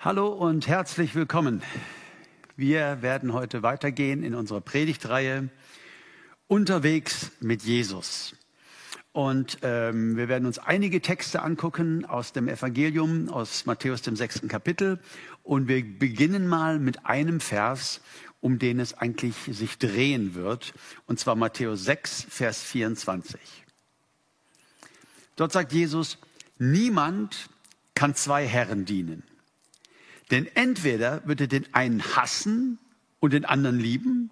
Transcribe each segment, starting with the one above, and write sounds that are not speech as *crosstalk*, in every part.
Hallo und herzlich willkommen. Wir werden heute weitergehen in unserer Predigtreihe Unterwegs mit Jesus. Und ähm, wir werden uns einige Texte angucken aus dem Evangelium, aus Matthäus dem sechsten Kapitel. Und wir beginnen mal mit einem Vers, um den es eigentlich sich drehen wird. Und zwar Matthäus 6, Vers 24. Dort sagt Jesus, niemand kann zwei Herren dienen. Denn entweder wird er den einen hassen und den anderen lieben,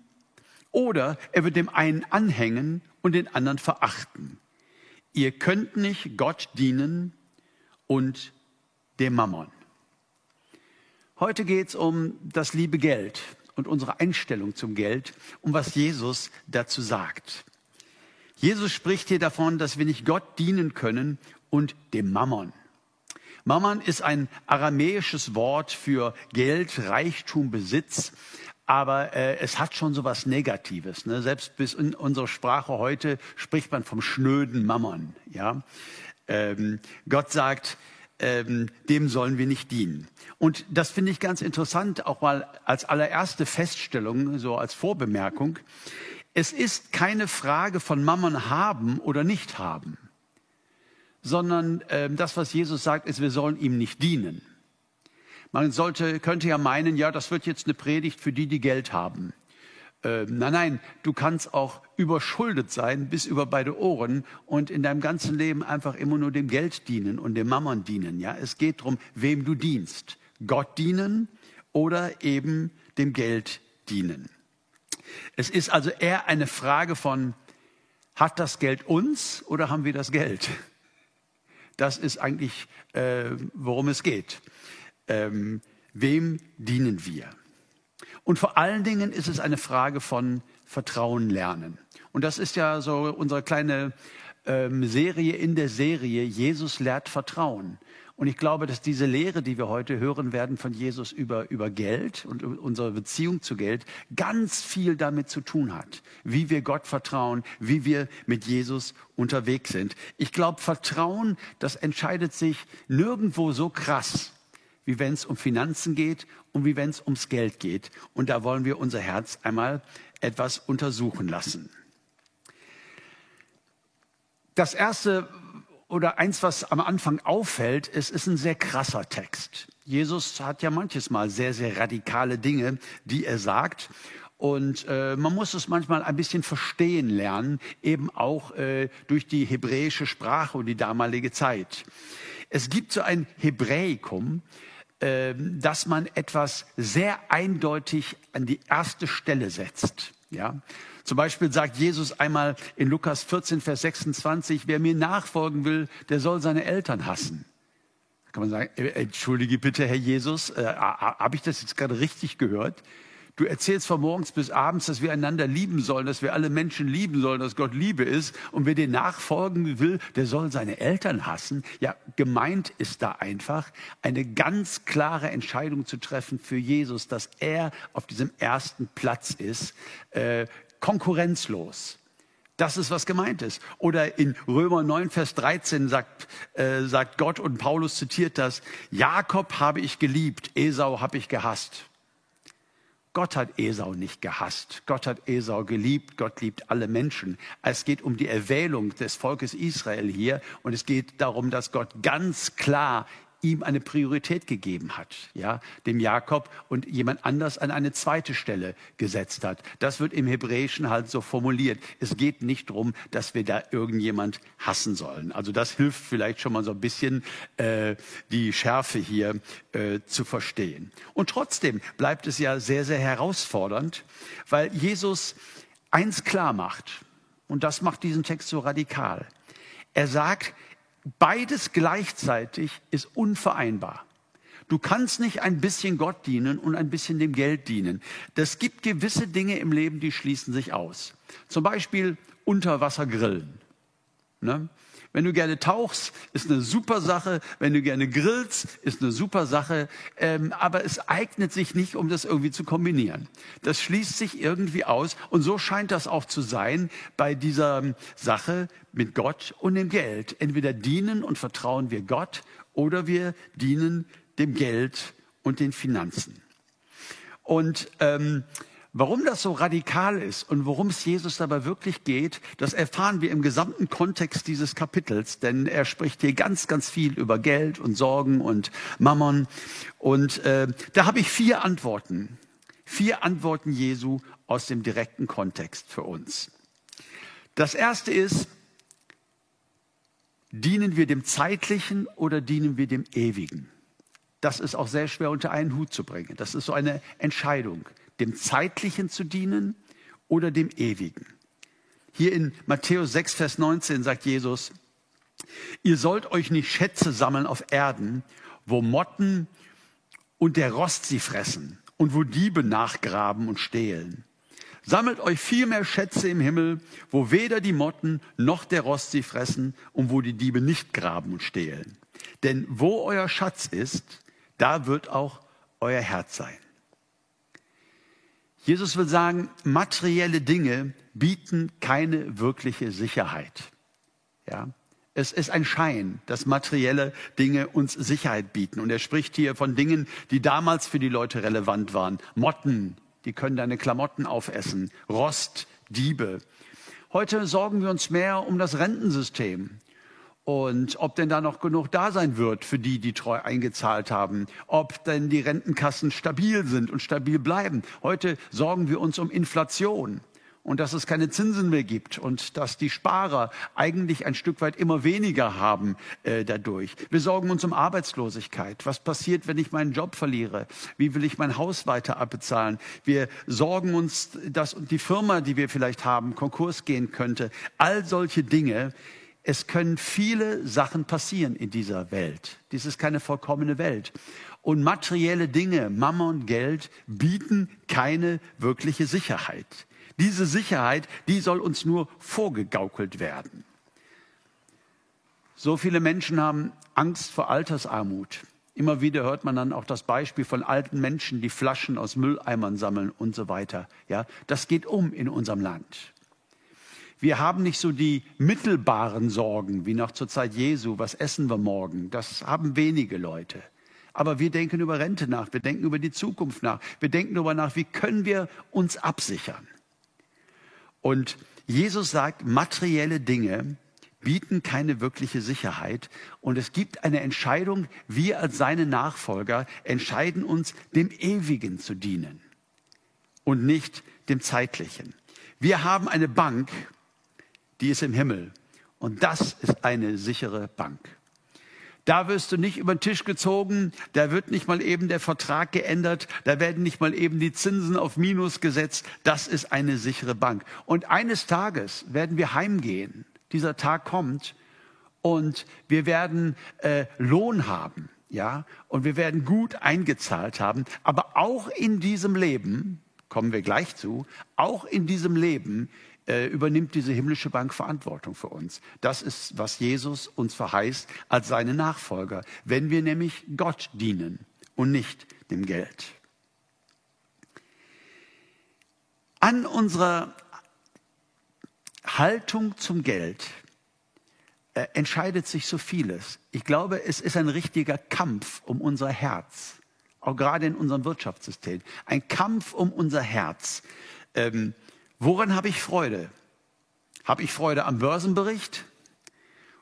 oder er wird dem einen anhängen und den anderen verachten. Ihr könnt nicht Gott dienen und dem Mammon. Heute geht es um das liebe Geld und unsere Einstellung zum Geld, um was Jesus dazu sagt. Jesus spricht hier davon, dass wir nicht Gott dienen können und dem Mammon. Mammon ist ein aramäisches Wort für Geld, Reichtum, Besitz. Aber äh, es hat schon so was Negatives. Ne? Selbst bis in unserer Sprache heute spricht man vom schnöden Mammon. Ja? Ähm, Gott sagt, ähm, dem sollen wir nicht dienen. Und das finde ich ganz interessant, auch mal als allererste Feststellung, so als Vorbemerkung. Es ist keine Frage von Mammon haben oder nicht haben sondern äh, das, was Jesus sagt, ist, wir sollen ihm nicht dienen. Man sollte, könnte ja meinen, ja, das wird jetzt eine Predigt für die, die Geld haben. Äh, nein, nein, du kannst auch überschuldet sein bis über beide Ohren und in deinem ganzen Leben einfach immer nur dem Geld dienen und dem Mammon dienen. Ja, es geht darum, wem du dienst. Gott dienen oder eben dem Geld dienen. Es ist also eher eine Frage von, hat das Geld uns oder haben wir das Geld? Das ist eigentlich, äh, worum es geht. Ähm, wem dienen wir? Und vor allen Dingen ist es eine Frage von Vertrauen lernen. Und das ist ja so unsere kleine ähm, Serie in der Serie. Jesus lehrt Vertrauen. Und ich glaube, dass diese Lehre, die wir heute hören werden von Jesus über, über Geld und unsere Beziehung zu Geld, ganz viel damit zu tun hat, wie wir Gott vertrauen, wie wir mit Jesus unterwegs sind. Ich glaube, Vertrauen, das entscheidet sich nirgendwo so krass, wie wenn es um Finanzen geht und wie wenn es ums Geld geht. Und da wollen wir unser Herz einmal etwas untersuchen lassen. Das erste, oder eins, was am Anfang auffällt, es ist ein sehr krasser Text. Jesus hat ja manches Mal sehr, sehr radikale Dinge, die er sagt. Und äh, man muss es manchmal ein bisschen verstehen lernen, eben auch äh, durch die hebräische Sprache und die damalige Zeit. Es gibt so ein Hebräikum, äh, dass man etwas sehr eindeutig an die erste Stelle setzt. Ja, zum Beispiel sagt Jesus einmal in Lukas 14, Vers 26, wer mir nachfolgen will, der soll seine Eltern hassen. Da kann man sagen, äh, entschuldige bitte, Herr Jesus, äh, habe ich das jetzt gerade richtig gehört? Du erzählst von morgens bis abends, dass wir einander lieben sollen, dass wir alle Menschen lieben sollen, dass Gott Liebe ist. Und wer dir nachfolgen will, der soll seine Eltern hassen. Ja, gemeint ist da einfach eine ganz klare Entscheidung zu treffen für Jesus, dass er auf diesem ersten Platz ist. Äh, konkurrenzlos. Das ist, was gemeint ist. Oder in Römer 9, Vers 13 sagt, äh, sagt Gott und Paulus zitiert das, Jakob habe ich geliebt, Esau habe ich gehasst. Gott hat Esau nicht gehasst. Gott hat Esau geliebt. Gott liebt alle Menschen. Es geht um die Erwählung des Volkes Israel hier. Und es geht darum, dass Gott ganz klar ihm eine Priorität gegeben hat, ja, dem Jakob und jemand anders an eine zweite Stelle gesetzt hat. Das wird im Hebräischen halt so formuliert. Es geht nicht darum, dass wir da irgendjemand hassen sollen. Also das hilft vielleicht schon mal so ein bisschen äh, die Schärfe hier äh, zu verstehen. Und trotzdem bleibt es ja sehr, sehr herausfordernd, weil Jesus eins klar macht. Und das macht diesen Text so radikal. Er sagt, Beides gleichzeitig ist unvereinbar. Du kannst nicht ein bisschen Gott dienen und ein bisschen dem Geld dienen. Das gibt gewisse Dinge im Leben, die schließen sich aus. Zum Beispiel Unterwasser grillen. Ne? Wenn du gerne tauchst, ist eine super Sache. Wenn du gerne grillst, ist eine super Sache. Ähm, aber es eignet sich nicht, um das irgendwie zu kombinieren. Das schließt sich irgendwie aus. Und so scheint das auch zu sein bei dieser Sache mit Gott und dem Geld. Entweder dienen und vertrauen wir Gott oder wir dienen dem Geld und den Finanzen. Und ähm, Warum das so radikal ist und worum es Jesus dabei wirklich geht, das erfahren wir im gesamten Kontext dieses Kapitels, denn er spricht hier ganz, ganz viel über Geld und Sorgen und Mammon. Und äh, da habe ich vier Antworten, vier Antworten Jesu aus dem direkten Kontext für uns. Das erste ist, dienen wir dem Zeitlichen oder dienen wir dem Ewigen? Das ist auch sehr schwer unter einen Hut zu bringen. Das ist so eine Entscheidung dem Zeitlichen zu dienen oder dem Ewigen. Hier in Matthäus 6, Vers 19 sagt Jesus, ihr sollt euch nicht Schätze sammeln auf Erden, wo Motten und der Rost sie fressen und wo Diebe nachgraben und stehlen. Sammelt euch vielmehr Schätze im Himmel, wo weder die Motten noch der Rost sie fressen und wo die Diebe nicht graben und stehlen. Denn wo euer Schatz ist, da wird auch euer Herz sein. Jesus will sagen, materielle Dinge bieten keine wirkliche Sicherheit. Ja, es ist ein Schein, dass materielle Dinge uns Sicherheit bieten. Und er spricht hier von Dingen, die damals für die Leute relevant waren. Motten, die können deine Klamotten aufessen. Rost, Diebe. Heute sorgen wir uns mehr um das Rentensystem und ob denn da noch genug da sein wird für die, die treu eingezahlt haben, ob denn die Rentenkassen stabil sind und stabil bleiben. Heute sorgen wir uns um Inflation und dass es keine Zinsen mehr gibt und dass die Sparer eigentlich ein Stück weit immer weniger haben äh, dadurch. Wir sorgen uns um Arbeitslosigkeit. Was passiert, wenn ich meinen Job verliere? Wie will ich mein Haus weiter abbezahlen? Wir sorgen uns, dass die Firma, die wir vielleicht haben, Konkurs gehen könnte. All solche Dinge es können viele Sachen passieren in dieser Welt. Dies ist keine vollkommene Welt. Und materielle Dinge, Mammon, Geld, bieten keine wirkliche Sicherheit. Diese Sicherheit, die soll uns nur vorgegaukelt werden. So viele Menschen haben Angst vor Altersarmut. Immer wieder hört man dann auch das Beispiel von alten Menschen, die Flaschen aus Mülleimern sammeln und so weiter. Ja, das geht um in unserem Land. Wir haben nicht so die mittelbaren Sorgen wie noch zur Zeit Jesu. Was essen wir morgen? Das haben wenige Leute. Aber wir denken über Rente nach. Wir denken über die Zukunft nach. Wir denken darüber nach, wie können wir uns absichern? Und Jesus sagt, materielle Dinge bieten keine wirkliche Sicherheit. Und es gibt eine Entscheidung, wir als seine Nachfolger entscheiden uns, dem Ewigen zu dienen und nicht dem Zeitlichen. Wir haben eine Bank die ist im Himmel. Und das ist eine sichere Bank. Da wirst du nicht über den Tisch gezogen, da wird nicht mal eben der Vertrag geändert, da werden nicht mal eben die Zinsen auf Minus gesetzt. Das ist eine sichere Bank. Und eines Tages werden wir heimgehen. Dieser Tag kommt und wir werden äh, Lohn haben, ja, und wir werden gut eingezahlt haben. Aber auch in diesem Leben, kommen wir gleich zu, auch in diesem Leben äh, übernimmt diese himmlische Bank Verantwortung für uns. Das ist, was Jesus uns verheißt als seine Nachfolger, wenn wir nämlich Gott dienen und nicht dem Geld. An unserer Haltung zum Geld äh, entscheidet sich so vieles. Ich glaube, es ist ein richtiger Kampf um unser Herz, auch gerade in unserem Wirtschaftssystem. Ein Kampf um unser Herz. Ähm, Woran habe ich Freude? Habe ich Freude am Börsenbericht?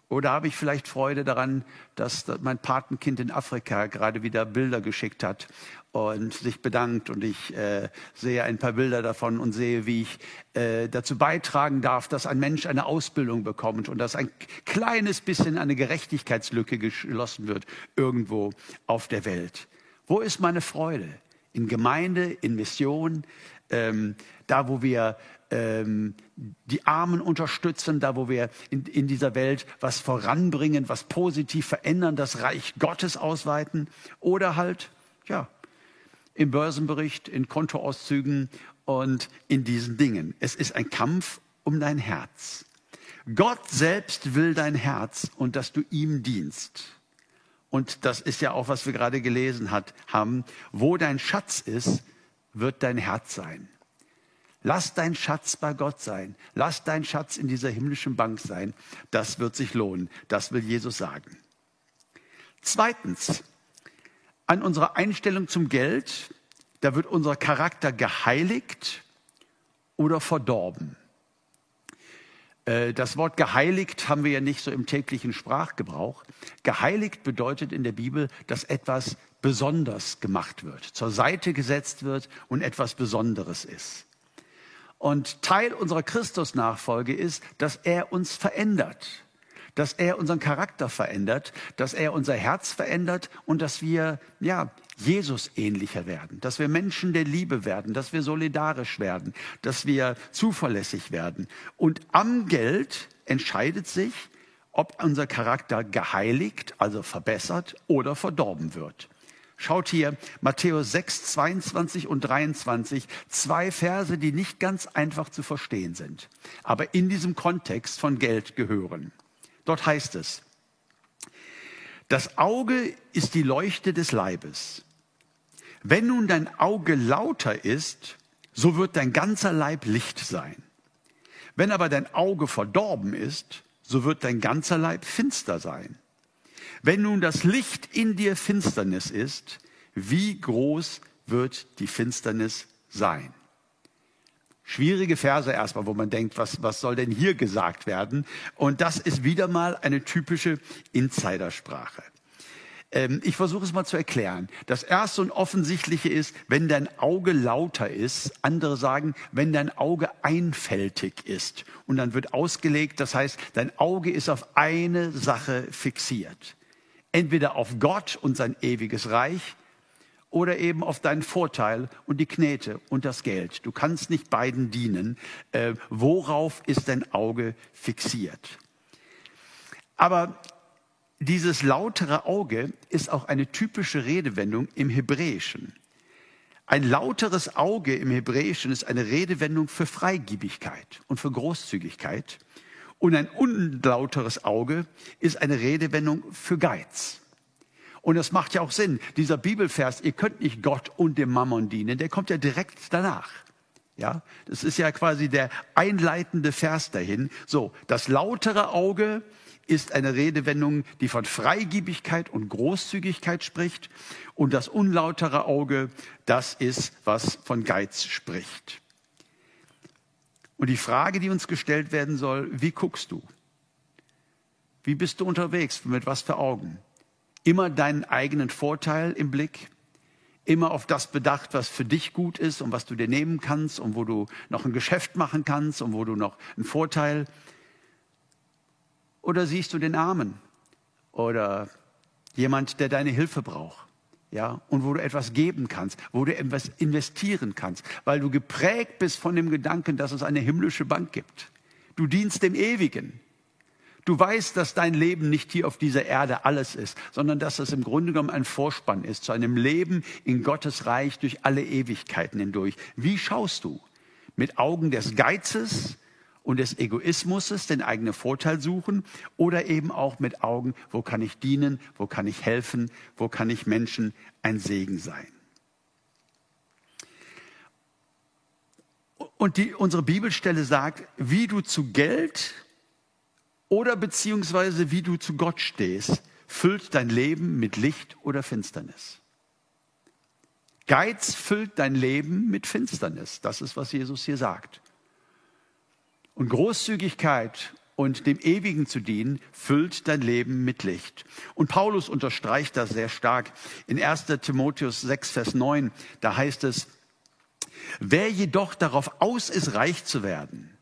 Oder habe ich vielleicht Freude daran, dass mein Patenkind in Afrika gerade wieder Bilder geschickt hat und sich bedankt und ich äh, sehe ein paar Bilder davon und sehe, wie ich äh, dazu beitragen darf, dass ein Mensch eine Ausbildung bekommt und dass ein kleines bisschen eine Gerechtigkeitslücke geschlossen wird irgendwo auf der Welt. Wo ist meine Freude? In Gemeinde, in Mission, ähm, da wo wir ähm, die Armen unterstützen, da wo wir in, in dieser Welt was voranbringen, was positiv verändern, das Reich Gottes ausweiten oder halt, ja, im Börsenbericht, in Kontoauszügen und in diesen Dingen. Es ist ein Kampf um dein Herz. Gott selbst will dein Herz und dass du ihm dienst. Und das ist ja auch, was wir gerade gelesen hat, haben. Wo dein Schatz ist, wird dein Herz sein. Lass dein Schatz bei Gott sein. Lass dein Schatz in dieser himmlischen Bank sein. Das wird sich lohnen. Das will Jesus sagen. Zweitens, an unserer Einstellung zum Geld, da wird unser Charakter geheiligt oder verdorben. Äh, das Wort geheiligt haben wir ja nicht so im täglichen Sprachgebrauch. Geheiligt bedeutet in der Bibel, dass etwas besonders gemacht wird, zur Seite gesetzt wird und etwas Besonderes ist. Und Teil unserer Christusnachfolge ist, dass er uns verändert, dass er unseren Charakter verändert, dass er unser Herz verändert und dass wir, ja, Jesus ähnlicher werden, dass wir Menschen der Liebe werden, dass wir solidarisch werden, dass wir zuverlässig werden. Und am Geld entscheidet sich, ob unser Charakter geheiligt, also verbessert oder verdorben wird. Schaut hier Matthäus 6, 22 und 23, zwei Verse, die nicht ganz einfach zu verstehen sind, aber in diesem Kontext von Geld gehören. Dort heißt es, das Auge ist die Leuchte des Leibes. Wenn nun dein Auge lauter ist, so wird dein ganzer Leib Licht sein. Wenn aber dein Auge verdorben ist, so wird dein ganzer Leib finster sein. Wenn nun das Licht in dir Finsternis ist, wie groß wird die Finsternis sein? Schwierige Verse erstmal, wo man denkt, was, was soll denn hier gesagt werden? Und das ist wieder mal eine typische Insidersprache. Ähm, ich versuche es mal zu erklären. Das erste und offensichtliche ist, wenn dein Auge lauter ist. Andere sagen, wenn dein Auge einfältig ist. Und dann wird ausgelegt, das heißt, dein Auge ist auf eine Sache fixiert entweder auf Gott und sein ewiges Reich oder eben auf deinen Vorteil und die Knete und das Geld. Du kannst nicht beiden dienen. Äh, worauf ist dein Auge fixiert? Aber dieses lautere Auge ist auch eine typische Redewendung im Hebräischen. Ein lauteres Auge im Hebräischen ist eine Redewendung für Freigiebigkeit und für Großzügigkeit. Und ein unlauteres Auge ist eine Redewendung für Geiz. Und das macht ja auch Sinn. Dieser Bibelvers, ihr könnt nicht Gott und dem Mammon dienen, der kommt ja direkt danach. Ja, das ist ja quasi der einleitende Vers dahin. So, das lautere Auge ist eine Redewendung, die von Freigiebigkeit und Großzügigkeit spricht. Und das unlautere Auge, das ist, was von Geiz spricht. Und die Frage, die uns gestellt werden soll, wie guckst du? Wie bist du unterwegs? Mit was für Augen? Immer deinen eigenen Vorteil im Blick? Immer auf das bedacht, was für dich gut ist und was du dir nehmen kannst und wo du noch ein Geschäft machen kannst und wo du noch einen Vorteil? Oder siehst du den Armen oder jemand, der deine Hilfe braucht? ja, und wo du etwas geben kannst, wo du etwas investieren kannst, weil du geprägt bist von dem Gedanken, dass es eine himmlische Bank gibt. Du dienst dem Ewigen. Du weißt, dass dein Leben nicht hier auf dieser Erde alles ist, sondern dass es im Grunde genommen ein Vorspann ist zu einem Leben in Gottes Reich durch alle Ewigkeiten hindurch. Wie schaust du? Mit Augen des Geizes, und des Egoismus, den eigenen Vorteil suchen oder eben auch mit Augen, wo kann ich dienen, wo kann ich helfen, wo kann ich Menschen ein Segen sein. Und die, unsere Bibelstelle sagt, wie du zu Geld oder beziehungsweise wie du zu Gott stehst, füllt dein Leben mit Licht oder Finsternis. Geiz füllt dein Leben mit Finsternis. Das ist, was Jesus hier sagt. Und Großzügigkeit und dem Ewigen zu dienen, füllt dein Leben mit Licht. Und Paulus unterstreicht das sehr stark. In 1 Timotheus 6, Vers 9, da heißt es, wer jedoch darauf aus ist, reich zu werden,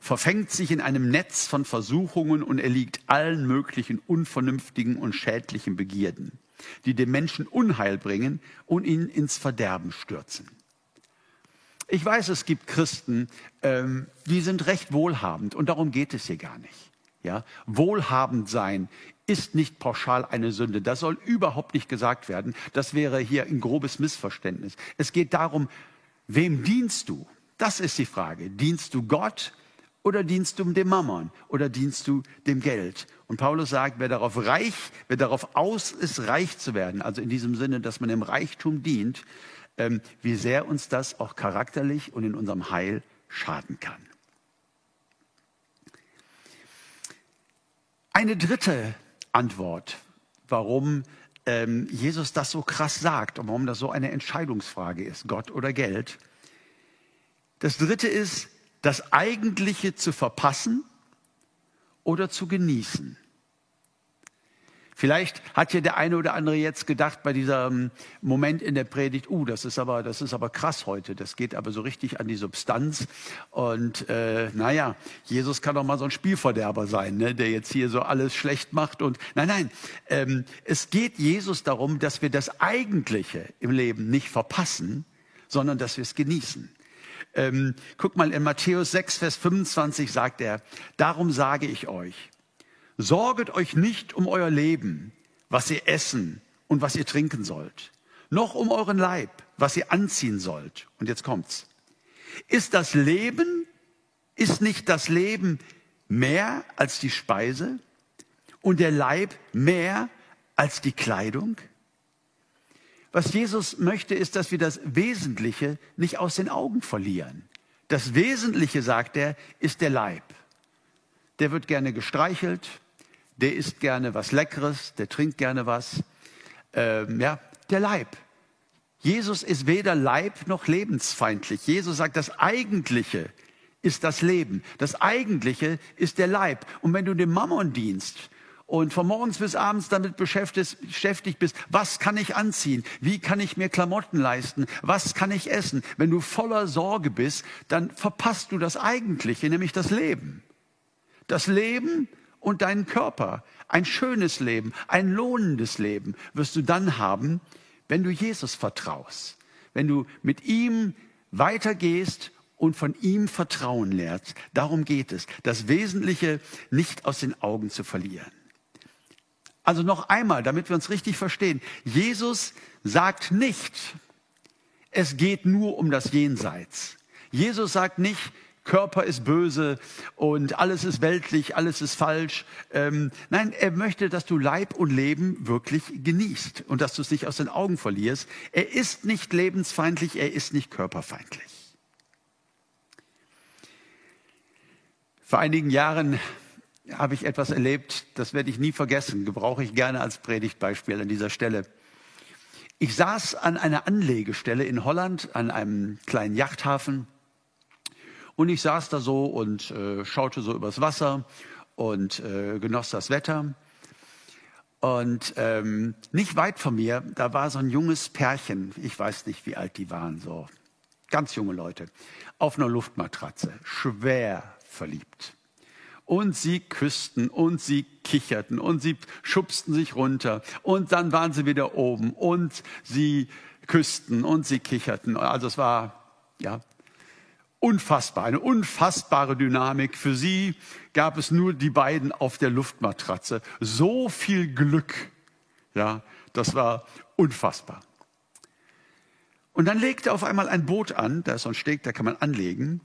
verfängt sich in einem Netz von Versuchungen und erliegt allen möglichen unvernünftigen und schädlichen Begierden, die dem Menschen Unheil bringen und ihn ins Verderben stürzen. Ich weiß, es gibt Christen, ähm, die sind recht wohlhabend und darum geht es hier gar nicht. Ja, wohlhabend sein ist nicht pauschal eine Sünde. Das soll überhaupt nicht gesagt werden. Das wäre hier ein grobes Missverständnis. Es geht darum, wem dienst du? Das ist die Frage. Dienst du Gott oder dienst du dem Mammon oder dienst du dem Geld? Und Paulus sagt, wer darauf reich, wer darauf aus ist, reich zu werden, also in diesem Sinne, dass man dem Reichtum dient, ähm, wie sehr uns das auch charakterlich und in unserem Heil schaden kann. Eine dritte Antwort, warum ähm, Jesus das so krass sagt und warum das so eine Entscheidungsfrage ist, Gott oder Geld. Das dritte ist, das Eigentliche zu verpassen oder zu genießen. Vielleicht hat ja der eine oder andere jetzt gedacht bei diesem Moment in der Predigt, uh, das ist aber, das ist aber krass heute. Das geht aber so richtig an die Substanz. Und äh, naja, Jesus kann doch mal so ein Spielverderber sein, ne, der jetzt hier so alles schlecht macht. Und nein, nein, ähm, es geht Jesus darum, dass wir das Eigentliche im Leben nicht verpassen, sondern dass wir es genießen. Ähm, guck mal, in Matthäus 6, Vers 25 sagt er, darum sage ich euch, Sorget euch nicht um euer Leben, was ihr essen und was ihr trinken sollt, noch um euren Leib, was ihr anziehen sollt. Und jetzt kommt's. Ist das Leben, ist nicht das Leben mehr als die Speise und der Leib mehr als die Kleidung? Was Jesus möchte, ist, dass wir das Wesentliche nicht aus den Augen verlieren. Das Wesentliche, sagt er, ist der Leib. Der wird gerne gestreichelt, der isst gerne was Leckeres, der trinkt gerne was. Ähm, ja, der Leib. Jesus ist weder Leib noch lebensfeindlich. Jesus sagt, das Eigentliche ist das Leben. Das Eigentliche ist der Leib. Und wenn du dem Mammon dienst und von morgens bis abends damit beschäftigt bist, was kann ich anziehen? Wie kann ich mir Klamotten leisten? Was kann ich essen? Wenn du voller Sorge bist, dann verpasst du das Eigentliche, nämlich das Leben. Das Leben und deinen Körper. Ein schönes Leben, ein lohnendes Leben wirst du dann haben, wenn du Jesus vertraust, wenn du mit ihm weitergehst und von ihm Vertrauen lernst. Darum geht es, das Wesentliche nicht aus den Augen zu verlieren. Also noch einmal, damit wir uns richtig verstehen. Jesus sagt nicht, es geht nur um das Jenseits. Jesus sagt nicht, Körper ist böse und alles ist weltlich, alles ist falsch. Ähm, nein, er möchte, dass du Leib und Leben wirklich genießt und dass du es nicht aus den Augen verlierst. Er ist nicht lebensfeindlich, er ist nicht körperfeindlich. Vor einigen Jahren habe ich etwas erlebt, das werde ich nie vergessen, gebrauche ich gerne als Predigtbeispiel an dieser Stelle. Ich saß an einer Anlegestelle in Holland, an einem kleinen Yachthafen und ich saß da so und äh, schaute so übers Wasser und äh, genoss das Wetter. Und ähm, nicht weit von mir, da war so ein junges Pärchen, ich weiß nicht, wie alt die waren, so ganz junge Leute, auf einer Luftmatratze, schwer verliebt. Und sie küssten und sie kicherten und sie schubsten sich runter und dann waren sie wieder oben und sie küssten und sie kicherten. Also es war, ja, Unfassbar, eine unfassbare Dynamik. Für sie gab es nur die beiden auf der Luftmatratze. So viel Glück. Ja, das war unfassbar. Und dann legte auf einmal ein Boot an, da ist so ein Steg, da kann man anlegen.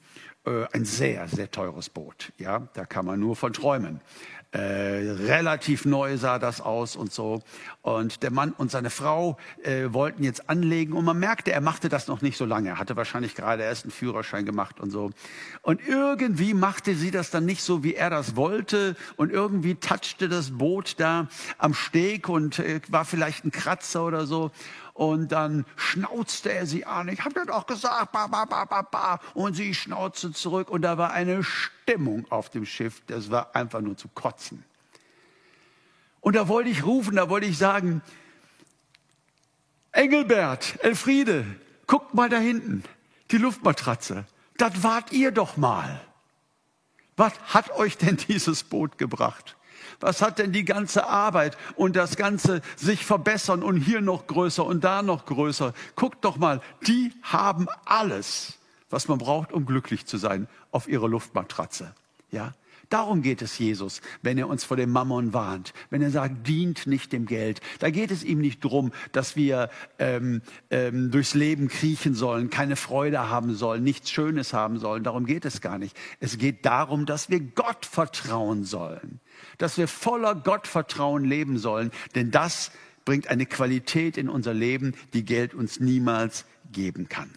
Äh, ein sehr, sehr teures Boot. Ja, da kann man nur von träumen. Äh, relativ neu sah das aus und so. Und der Mann und seine Frau äh, wollten jetzt anlegen und man merkte, er machte das noch nicht so lange. Er hatte wahrscheinlich gerade erst einen Führerschein gemacht und so. Und irgendwie machte sie das dann nicht so, wie er das wollte. Und irgendwie touchte das Boot da am Steg und äh, war vielleicht ein Kratzer oder so. Und dann schnauzte er sie an. Ich habe dir doch gesagt, ba, ba, ba, ba, ba. Und sie schnauzte zurück. Und da war eine Stimmung auf dem Schiff. Das war einfach nur zu kotzen. Und da wollte ich rufen, da wollte ich sagen, Engelbert, Elfriede, guckt mal da hinten, die Luftmatratze. Das wart ihr doch mal. Was hat euch denn dieses Boot gebracht? Was hat denn die ganze Arbeit und das ganze sich verbessern und hier noch größer und da noch größer? Guckt doch mal, die haben alles, was man braucht, um glücklich zu sein, auf ihrer Luftmatratze. Ja? Darum geht es Jesus, wenn er uns vor dem Mammon warnt, wenn er sagt, dient nicht dem Geld. Da geht es ihm nicht drum, dass wir ähm, ähm, durchs Leben kriechen sollen, keine Freude haben sollen, nichts Schönes haben sollen. Darum geht es gar nicht. Es geht darum, dass wir Gott vertrauen sollen, dass wir voller Gottvertrauen leben sollen, denn das bringt eine Qualität in unser Leben, die Geld uns niemals geben kann.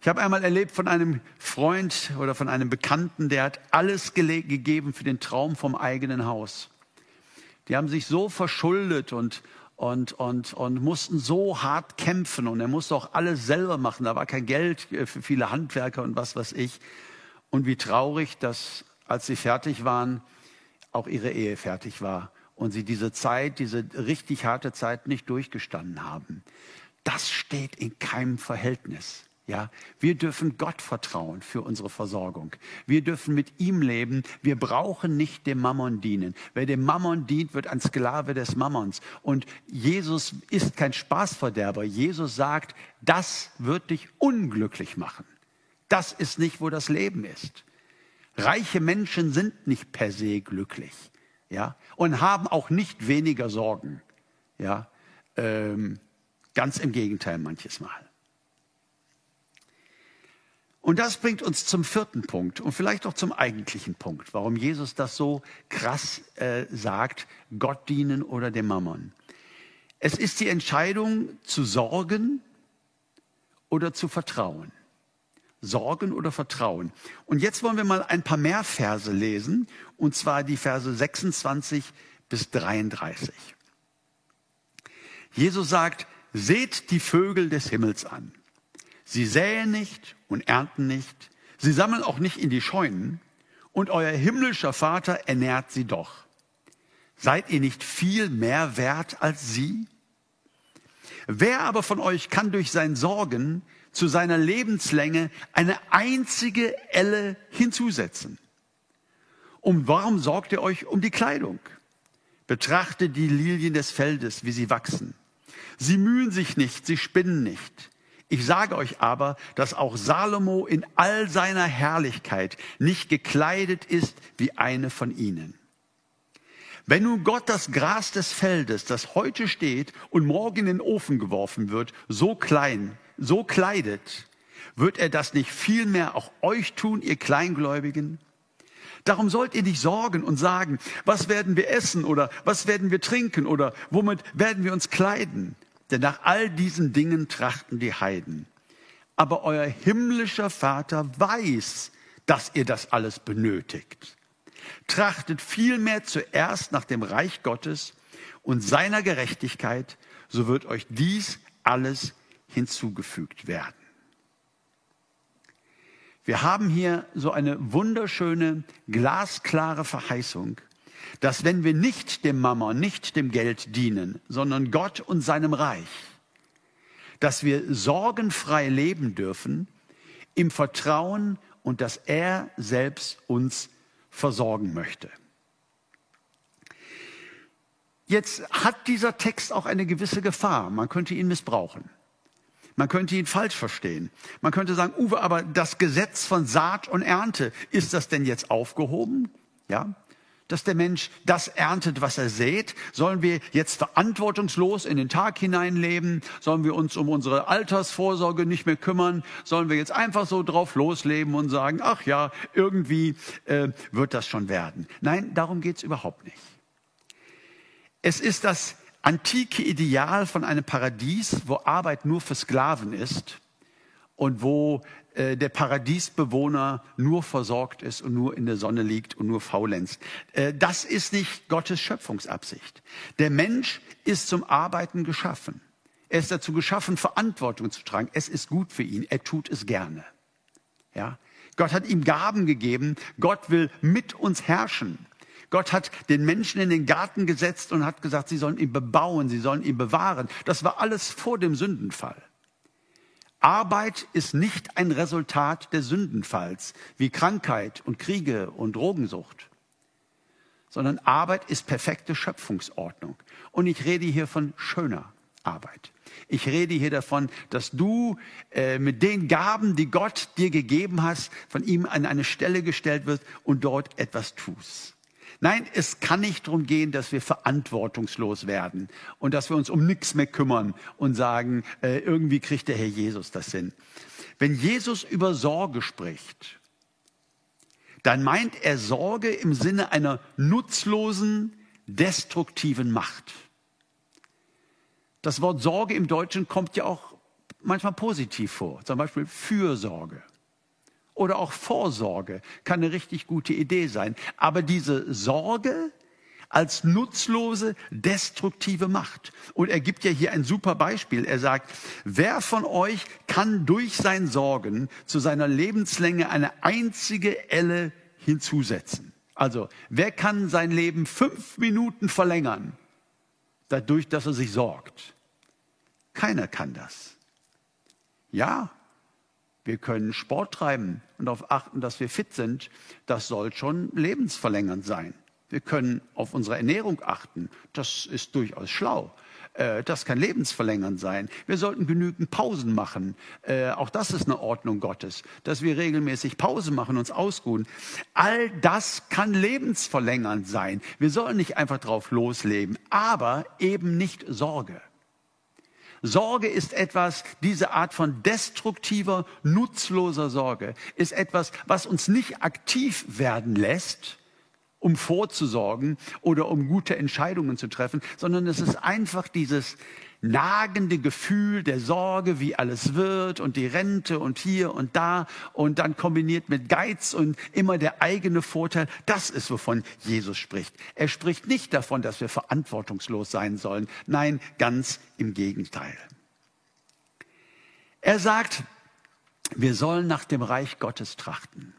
Ich habe einmal erlebt von einem Freund oder von einem Bekannten, der hat alles gegeben für den Traum vom eigenen Haus. Die haben sich so verschuldet und, und, und, und mussten so hart kämpfen und er musste auch alles selber machen. Da war kein Geld für viele Handwerker und was weiß ich. Und wie traurig, dass als sie fertig waren, auch ihre Ehe fertig war und sie diese Zeit, diese richtig harte Zeit nicht durchgestanden haben. Das steht in keinem Verhältnis ja, wir dürfen Gott vertrauen für unsere Versorgung. Wir dürfen mit ihm leben. Wir brauchen nicht dem Mammon dienen. Wer dem Mammon dient, wird ein Sklave des Mammons. Und Jesus ist kein Spaßverderber. Jesus sagt, das wird dich unglücklich machen. Das ist nicht, wo das Leben ist. Reiche Menschen sind nicht per se glücklich, ja, und haben auch nicht weniger Sorgen, ja. Ähm, ganz im Gegenteil manches Mal. Und das bringt uns zum vierten Punkt und vielleicht auch zum eigentlichen Punkt, warum Jesus das so krass äh, sagt, Gott dienen oder dem Mammon. Es ist die Entscheidung zu sorgen oder zu vertrauen. Sorgen oder Vertrauen. Und jetzt wollen wir mal ein paar mehr Verse lesen, und zwar die Verse 26 bis 33. Jesus sagt, seht die Vögel des Himmels an. Sie säen nicht und ernten nicht. Sie sammeln auch nicht in die Scheunen. Und euer himmlischer Vater ernährt sie doch. Seid ihr nicht viel mehr wert als sie? Wer aber von euch kann durch sein Sorgen zu seiner Lebenslänge eine einzige Elle hinzusetzen? Und warum sorgt ihr euch um die Kleidung? Betrachtet die Lilien des Feldes, wie sie wachsen. Sie mühen sich nicht, sie spinnen nicht. Ich sage euch aber, dass auch Salomo in all seiner Herrlichkeit nicht gekleidet ist wie eine von ihnen. Wenn nun Gott das Gras des Feldes, das heute steht und morgen in den Ofen geworfen wird, so klein, so kleidet, wird er das nicht vielmehr auch euch tun, ihr Kleingläubigen? Darum sollt ihr nicht sorgen und sagen, was werden wir essen oder was werden wir trinken oder womit werden wir uns kleiden? Denn nach all diesen Dingen trachten die Heiden. Aber euer himmlischer Vater weiß, dass ihr das alles benötigt. Trachtet vielmehr zuerst nach dem Reich Gottes und seiner Gerechtigkeit, so wird euch dies alles hinzugefügt werden. Wir haben hier so eine wunderschöne, glasklare Verheißung, dass wenn wir nicht dem Mammon, nicht dem Geld dienen, sondern Gott und seinem Reich, dass wir sorgenfrei leben dürfen im Vertrauen und dass er selbst uns versorgen möchte. Jetzt hat dieser Text auch eine gewisse Gefahr. Man könnte ihn missbrauchen. Man könnte ihn falsch verstehen. Man könnte sagen, Uwe, aber das Gesetz von Saat und Ernte, ist das denn jetzt aufgehoben? Ja, dass der Mensch das erntet, was er sät? Sollen wir jetzt verantwortungslos in den Tag hineinleben? Sollen wir uns um unsere Altersvorsorge nicht mehr kümmern? Sollen wir jetzt einfach so drauf losleben und sagen, ach ja, irgendwie äh, wird das schon werden? Nein, darum geht's überhaupt nicht. Es ist das antike Ideal von einem Paradies, wo Arbeit nur für Sklaven ist und wo äh, der Paradiesbewohner nur versorgt ist und nur in der Sonne liegt und nur faulenzt. Äh, das ist nicht Gottes Schöpfungsabsicht. Der Mensch ist zum Arbeiten geschaffen. Er ist dazu geschaffen, Verantwortung zu tragen. Es ist gut für ihn. Er tut es gerne. Ja? Gott hat ihm Gaben gegeben. Gott will mit uns herrschen. Gott hat den Menschen in den Garten gesetzt und hat gesagt, sie sollen ihn bebauen, sie sollen ihn bewahren. Das war alles vor dem Sündenfall. Arbeit ist nicht ein Resultat des Sündenfalls, wie Krankheit und Kriege und Drogensucht, sondern Arbeit ist perfekte Schöpfungsordnung. Und ich rede hier von schöner Arbeit. Ich rede hier davon, dass du äh, mit den Gaben, die Gott dir gegeben hast, von ihm an eine Stelle gestellt wirst und dort etwas tust. Nein, es kann nicht darum gehen, dass wir verantwortungslos werden und dass wir uns um nichts mehr kümmern und sagen, äh, irgendwie kriegt der Herr Jesus das hin. Wenn Jesus über Sorge spricht, dann meint er Sorge im Sinne einer nutzlosen, destruktiven Macht. Das Wort Sorge im Deutschen kommt ja auch manchmal positiv vor, zum Beispiel Fürsorge oder auch Vorsorge kann eine richtig gute Idee sein. Aber diese Sorge als nutzlose, destruktive Macht. Und er gibt ja hier ein super Beispiel. Er sagt, wer von euch kann durch sein Sorgen zu seiner Lebenslänge eine einzige Elle hinzusetzen? Also, wer kann sein Leben fünf Minuten verlängern, dadurch, dass er sich sorgt? Keiner kann das. Ja, wir können Sport treiben und darauf achten, dass wir fit sind. Das soll schon lebensverlängernd sein. Wir können auf unsere Ernährung achten. Das ist durchaus schlau. Äh, das kann lebensverlängernd sein. Wir sollten genügend Pausen machen. Äh, auch das ist eine Ordnung Gottes, dass wir regelmäßig Pause machen, uns ausruhen. All das kann lebensverlängernd sein. Wir sollen nicht einfach drauf losleben, aber eben nicht Sorge. Sorge ist etwas, diese Art von destruktiver, nutzloser Sorge ist etwas, was uns nicht aktiv werden lässt, um vorzusorgen oder um gute Entscheidungen zu treffen, sondern es ist einfach dieses nagende Gefühl der Sorge, wie alles wird und die Rente und hier und da und dann kombiniert mit Geiz und immer der eigene Vorteil. Das ist, wovon Jesus spricht. Er spricht nicht davon, dass wir verantwortungslos sein sollen. Nein, ganz im Gegenteil. Er sagt, wir sollen nach dem Reich Gottes trachten.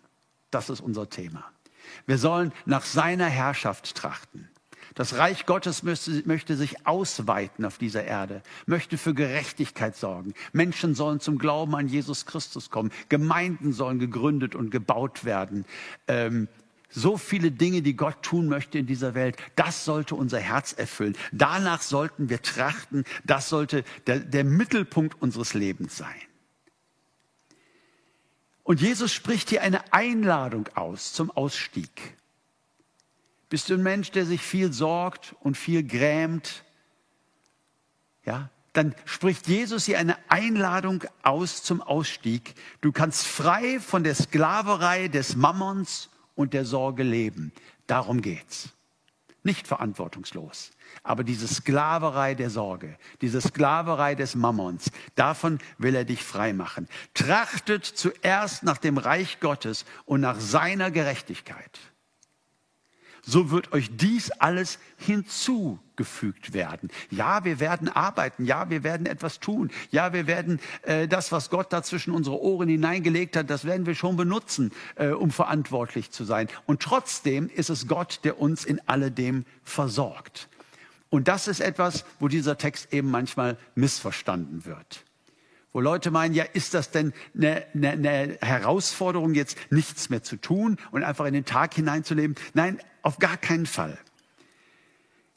Das ist unser Thema. Wir sollen nach seiner Herrschaft trachten. Das Reich Gottes möchte, möchte, sich ausweiten auf dieser Erde, möchte für Gerechtigkeit sorgen. Menschen sollen zum Glauben an Jesus Christus kommen. Gemeinden sollen gegründet und gebaut werden. Ähm, so viele Dinge, die Gott tun möchte in dieser Welt, das sollte unser Herz erfüllen. Danach sollten wir trachten. Das sollte der, der Mittelpunkt unseres Lebens sein. Und Jesus spricht hier eine Einladung aus zum Ausstieg. Bist du ein Mensch, der sich viel sorgt und viel grämt? Ja, dann spricht Jesus hier eine Einladung aus zum Ausstieg. Du kannst frei von der Sklaverei des Mammons und der Sorge leben. Darum geht's. Nicht verantwortungslos. Aber diese Sklaverei der Sorge, diese Sklaverei des Mammons, davon will er dich frei machen. Trachtet zuerst nach dem Reich Gottes und nach seiner Gerechtigkeit. So wird euch dies alles hinzugefügt werden. Ja, wir werden arbeiten. Ja, wir werden etwas tun. Ja, wir werden äh, das, was Gott da zwischen unsere Ohren hineingelegt hat, das werden wir schon benutzen, äh, um verantwortlich zu sein. Und trotzdem ist es Gott, der uns in alledem versorgt. Und das ist etwas, wo dieser Text eben manchmal missverstanden wird. Wo Leute meinen, ja, ist das denn eine, eine, eine Herausforderung, jetzt nichts mehr zu tun und einfach in den Tag hineinzuleben? Nein, auf gar keinen Fall.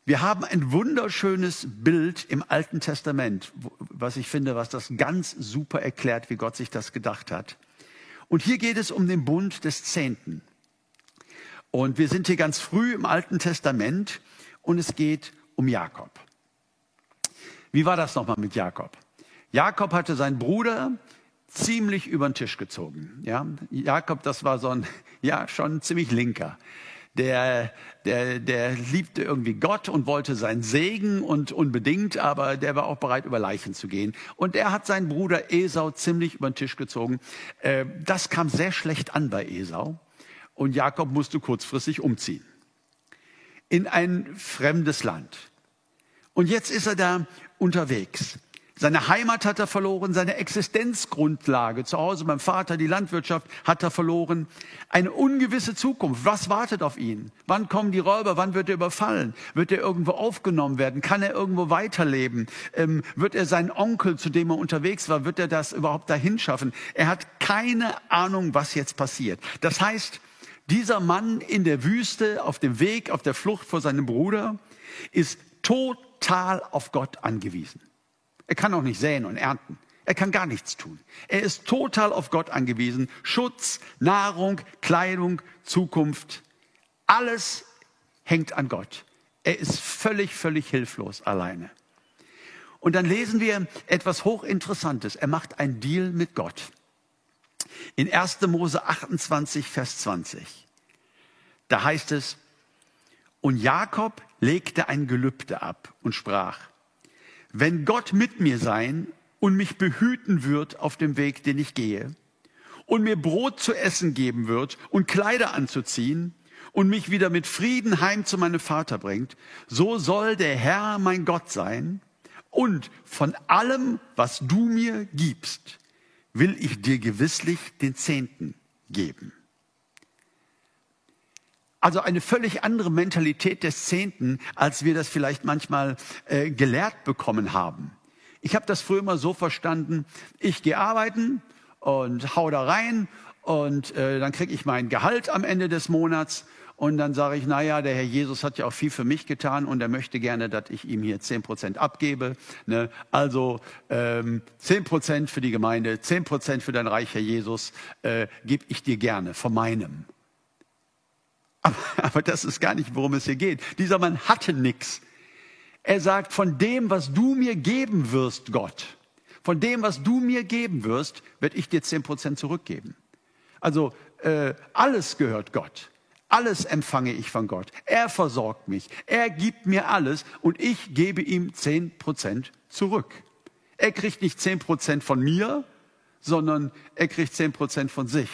Wir haben ein wunderschönes Bild im Alten Testament, was ich finde, was das ganz super erklärt, wie Gott sich das gedacht hat. Und hier geht es um den Bund des Zehnten. Und wir sind hier ganz früh im Alten Testament und es geht um Jakob. Wie war das nochmal mit Jakob? Jakob hatte seinen Bruder ziemlich über den Tisch gezogen. Ja, Jakob, das war so ein, *laughs* ja, schon ziemlich linker. Der, der, der liebte irgendwie Gott und wollte seinen Segen und unbedingt, aber der war auch bereit, über Leichen zu gehen. Und er hat seinen Bruder Esau ziemlich über den Tisch gezogen. Äh, das kam sehr schlecht an bei Esau. Und Jakob musste kurzfristig umziehen. In ein fremdes Land. Und jetzt ist er da unterwegs. Seine Heimat hat er verloren, seine Existenzgrundlage zu Hause beim Vater, die Landwirtschaft hat er verloren. Eine ungewisse Zukunft. Was wartet auf ihn? Wann kommen die Räuber? Wann wird er überfallen? Wird er irgendwo aufgenommen werden? Kann er irgendwo weiterleben? Ähm, wird er seinen Onkel, zu dem er unterwegs war, wird er das überhaupt dahin schaffen? Er hat keine Ahnung, was jetzt passiert. Das heißt, dieser Mann in der Wüste, auf dem Weg, auf der Flucht vor seinem Bruder, ist total auf Gott angewiesen. Er kann auch nicht säen und ernten. Er kann gar nichts tun. Er ist total auf Gott angewiesen. Schutz, Nahrung, Kleidung, Zukunft, alles hängt an Gott. Er ist völlig, völlig hilflos alleine. Und dann lesen wir etwas Hochinteressantes. Er macht einen Deal mit Gott. In 1. Mose 28, Vers 20. Da heißt es, und Jakob legte ein Gelübde ab und sprach, wenn Gott mit mir sein und mich behüten wird auf dem Weg, den ich gehe, und mir Brot zu essen geben wird und Kleider anzuziehen und mich wieder mit Frieden heim zu meinem Vater bringt, so soll der Herr mein Gott sein und von allem, was du mir gibst, will ich dir gewisslich den Zehnten geben. Also eine völlig andere Mentalität des Zehnten, als wir das vielleicht manchmal äh, gelehrt bekommen haben. Ich habe das früher immer so verstanden, ich gehe arbeiten und hau da rein und äh, dann kriege ich mein Gehalt am Ende des Monats und dann sage ich, naja, der Herr Jesus hat ja auch viel für mich getan und er möchte gerne, dass ich ihm hier zehn Prozent abgebe. Ne? Also ähm, zehn Prozent für die Gemeinde, zehn Prozent für dein Reich, Herr Jesus, äh, gebe ich dir gerne von meinem. Aber, *laughs* aber das ist gar nicht, worum es hier geht. Dieser Mann hatte nichts. Er sagt, von dem, was du mir geben wirst, Gott, von dem, was du mir geben wirst, werde ich dir zehn Prozent zurückgeben. Also äh, alles gehört Gott. Alles empfange ich von Gott. Er versorgt mich. Er gibt mir alles und ich gebe ihm zehn Prozent zurück. Er kriegt nicht zehn Prozent von mir, sondern er kriegt zehn Prozent von sich.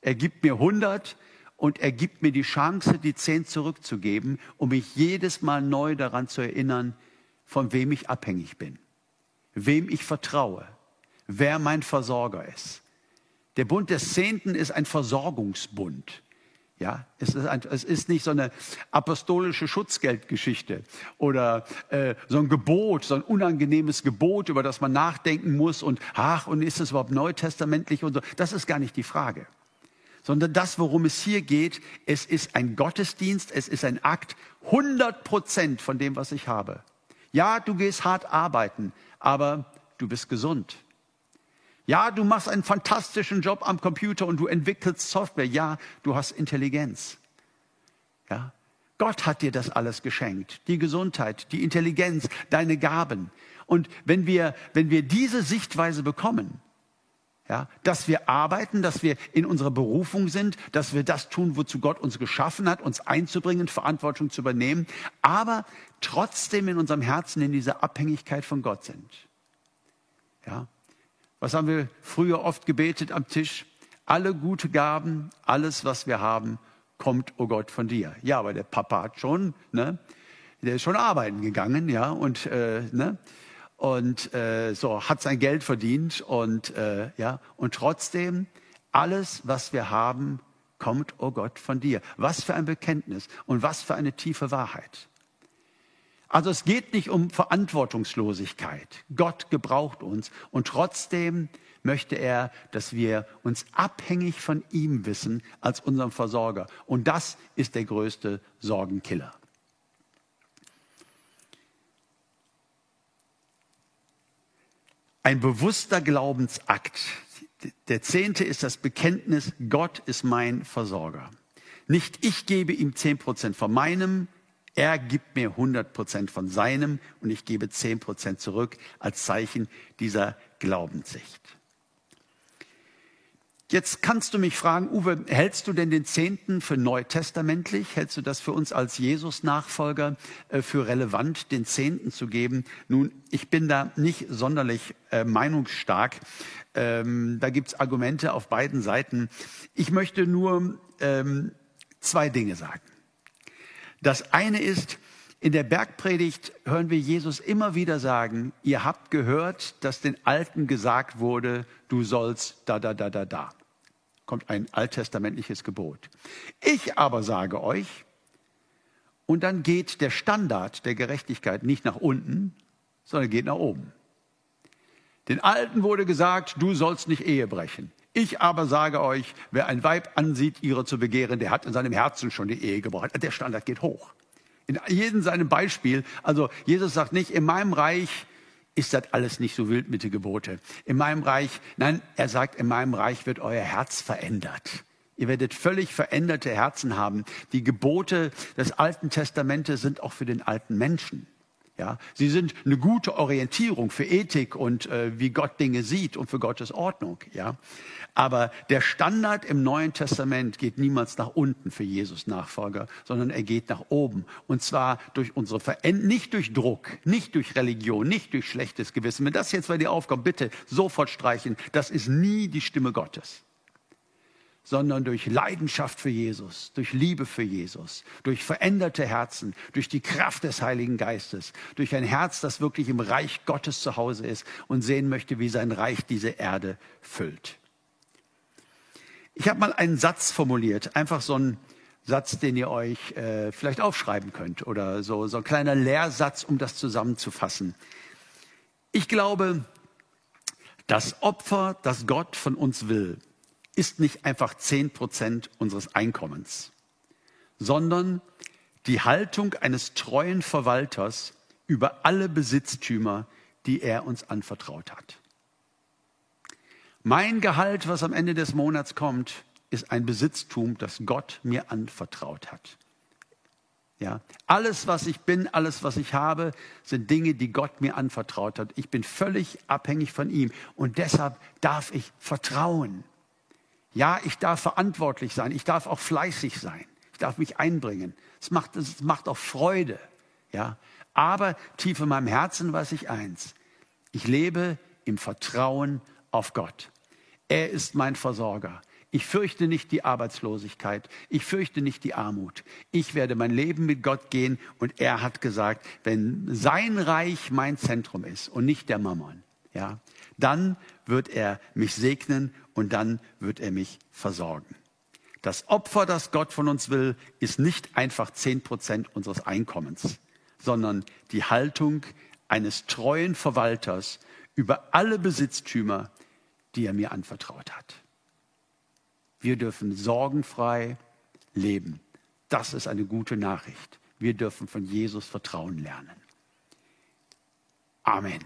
Er gibt mir 100 und er gibt mir die Chance, die zehn zurückzugeben, um mich jedes Mal neu daran zu erinnern, von wem ich abhängig bin, wem ich vertraue, wer mein Versorger ist. Der Bund des Zehnten ist ein Versorgungsbund. Ja, es ist, ein, es ist nicht so eine apostolische Schutzgeldgeschichte oder äh, so ein Gebot, so ein unangenehmes Gebot, über das man nachdenken muss und ach, und ist es überhaupt neutestamentlich und so. Das ist gar nicht die Frage. Sondern das, worum es hier geht, es ist ein Gottesdienst, es ist ein Akt, 100 Prozent von dem, was ich habe. Ja, du gehst hart arbeiten, aber du bist gesund. Ja, du machst einen fantastischen Job am Computer und du entwickelst Software. Ja, du hast Intelligenz. Ja, Gott hat dir das alles geschenkt. Die Gesundheit, die Intelligenz, deine Gaben. Und wenn wir, wenn wir diese Sichtweise bekommen, ja, dass wir arbeiten, dass wir in unserer Berufung sind, dass wir das tun, wozu Gott uns geschaffen hat, uns einzubringen, Verantwortung zu übernehmen, aber trotzdem in unserem Herzen in dieser Abhängigkeit von Gott sind. Ja, was haben wir früher oft gebetet am Tisch? Alle gute Gaben, alles, was wir haben, kommt, oh Gott, von dir. Ja, aber der Papa hat schon, ne, der ist schon arbeiten gegangen, ja, und, äh, ne, und äh, so hat sein Geld verdient und, äh, ja, und trotzdem, alles, was wir haben, kommt, oh Gott, von dir. Was für ein Bekenntnis und was für eine tiefe Wahrheit. Also es geht nicht um Verantwortungslosigkeit. Gott gebraucht uns und trotzdem möchte er, dass wir uns abhängig von ihm wissen als unserem Versorger. Und das ist der größte Sorgenkiller. Ein bewusster Glaubensakt. Der zehnte ist das Bekenntnis, Gott ist mein Versorger. Nicht ich gebe ihm zehn Prozent von meinem, er gibt mir 100 Prozent von seinem und ich gebe 10 Prozent zurück als Zeichen dieser Glaubenssicht. Jetzt kannst du mich fragen, Uwe, hältst du denn den Zehnten für neutestamentlich? Hältst du das für uns als Jesus-Nachfolger äh, für relevant, den Zehnten zu geben? Nun, ich bin da nicht sonderlich äh, meinungsstark. Ähm, da gibt's Argumente auf beiden Seiten. Ich möchte nur ähm, zwei Dinge sagen. Das eine ist, in der Bergpredigt hören wir Jesus immer wieder sagen, ihr habt gehört, dass den Alten gesagt wurde, du sollst da, da, da, da, da. Kommt ein alttestamentliches Gebot. Ich aber sage euch, und dann geht der Standard der Gerechtigkeit nicht nach unten, sondern geht nach oben. Den Alten wurde gesagt, du sollst nicht Ehe brechen. Ich aber sage euch, wer ein Weib ansieht, ihre zu begehren, der hat in seinem Herzen schon die Ehe gebracht. Der Standard geht hoch. In jedem seinem Beispiel, also Jesus sagt nicht, in meinem Reich ist das alles nicht so wild mit den Gebote. In meinem Reich, nein, er sagt, in meinem Reich wird euer Herz verändert. Ihr werdet völlig veränderte Herzen haben. Die Gebote des Alten Testamentes sind auch für den alten Menschen. Ja, sie sind eine gute Orientierung für Ethik und äh, wie Gott Dinge sieht und für Gottes Ordnung. Ja, aber der Standard im Neuen Testament geht niemals nach unten für Jesus Nachfolger, sondern er geht nach oben. Und zwar durch unsere Veränderung, nicht durch Druck, nicht durch Religion, nicht durch schlechtes Gewissen. Wenn das jetzt bei dir aufkommt, bitte sofort streichen. Das ist nie die Stimme Gottes. Sondern durch Leidenschaft für Jesus, durch Liebe für Jesus, durch veränderte Herzen, durch die Kraft des Heiligen Geistes, durch ein Herz, das wirklich im Reich Gottes zu Hause ist und sehen möchte, wie sein Reich diese Erde füllt. Ich habe mal einen Satz formuliert, einfach so ein Satz, den ihr euch äh, vielleicht aufschreiben könnt oder so, so ein kleiner Lehrsatz, um das zusammenzufassen. Ich glaube, das Opfer, das Gott von uns will, ist nicht einfach zehn Prozent unseres Einkommens, sondern die Haltung eines treuen Verwalters über alle Besitztümer, die er uns anvertraut hat. Mein Gehalt, was am Ende des Monats kommt, ist ein Besitztum, das Gott mir anvertraut hat. Ja, alles, was ich bin, alles, was ich habe, sind Dinge, die Gott mir anvertraut hat. Ich bin völlig abhängig von ihm und deshalb darf ich vertrauen. Ja, ich darf verantwortlich sein. Ich darf auch fleißig sein. Ich darf mich einbringen. Es macht, macht auch Freude. Ja, aber tief in meinem Herzen weiß ich eins. Ich lebe im Vertrauen auf Gott. Er ist mein Versorger. Ich fürchte nicht die Arbeitslosigkeit. Ich fürchte nicht die Armut. Ich werde mein Leben mit Gott gehen und er hat gesagt, wenn sein Reich mein Zentrum ist und nicht der Mammon, ja, dann wird er mich segnen und dann wird er mich versorgen. Das Opfer, das Gott von uns will, ist nicht einfach zehn Prozent unseres Einkommens, sondern die Haltung eines treuen Verwalters über alle Besitztümer, die er mir anvertraut hat. Wir dürfen sorgenfrei leben. Das ist eine gute Nachricht. Wir dürfen von Jesus Vertrauen lernen. Amen.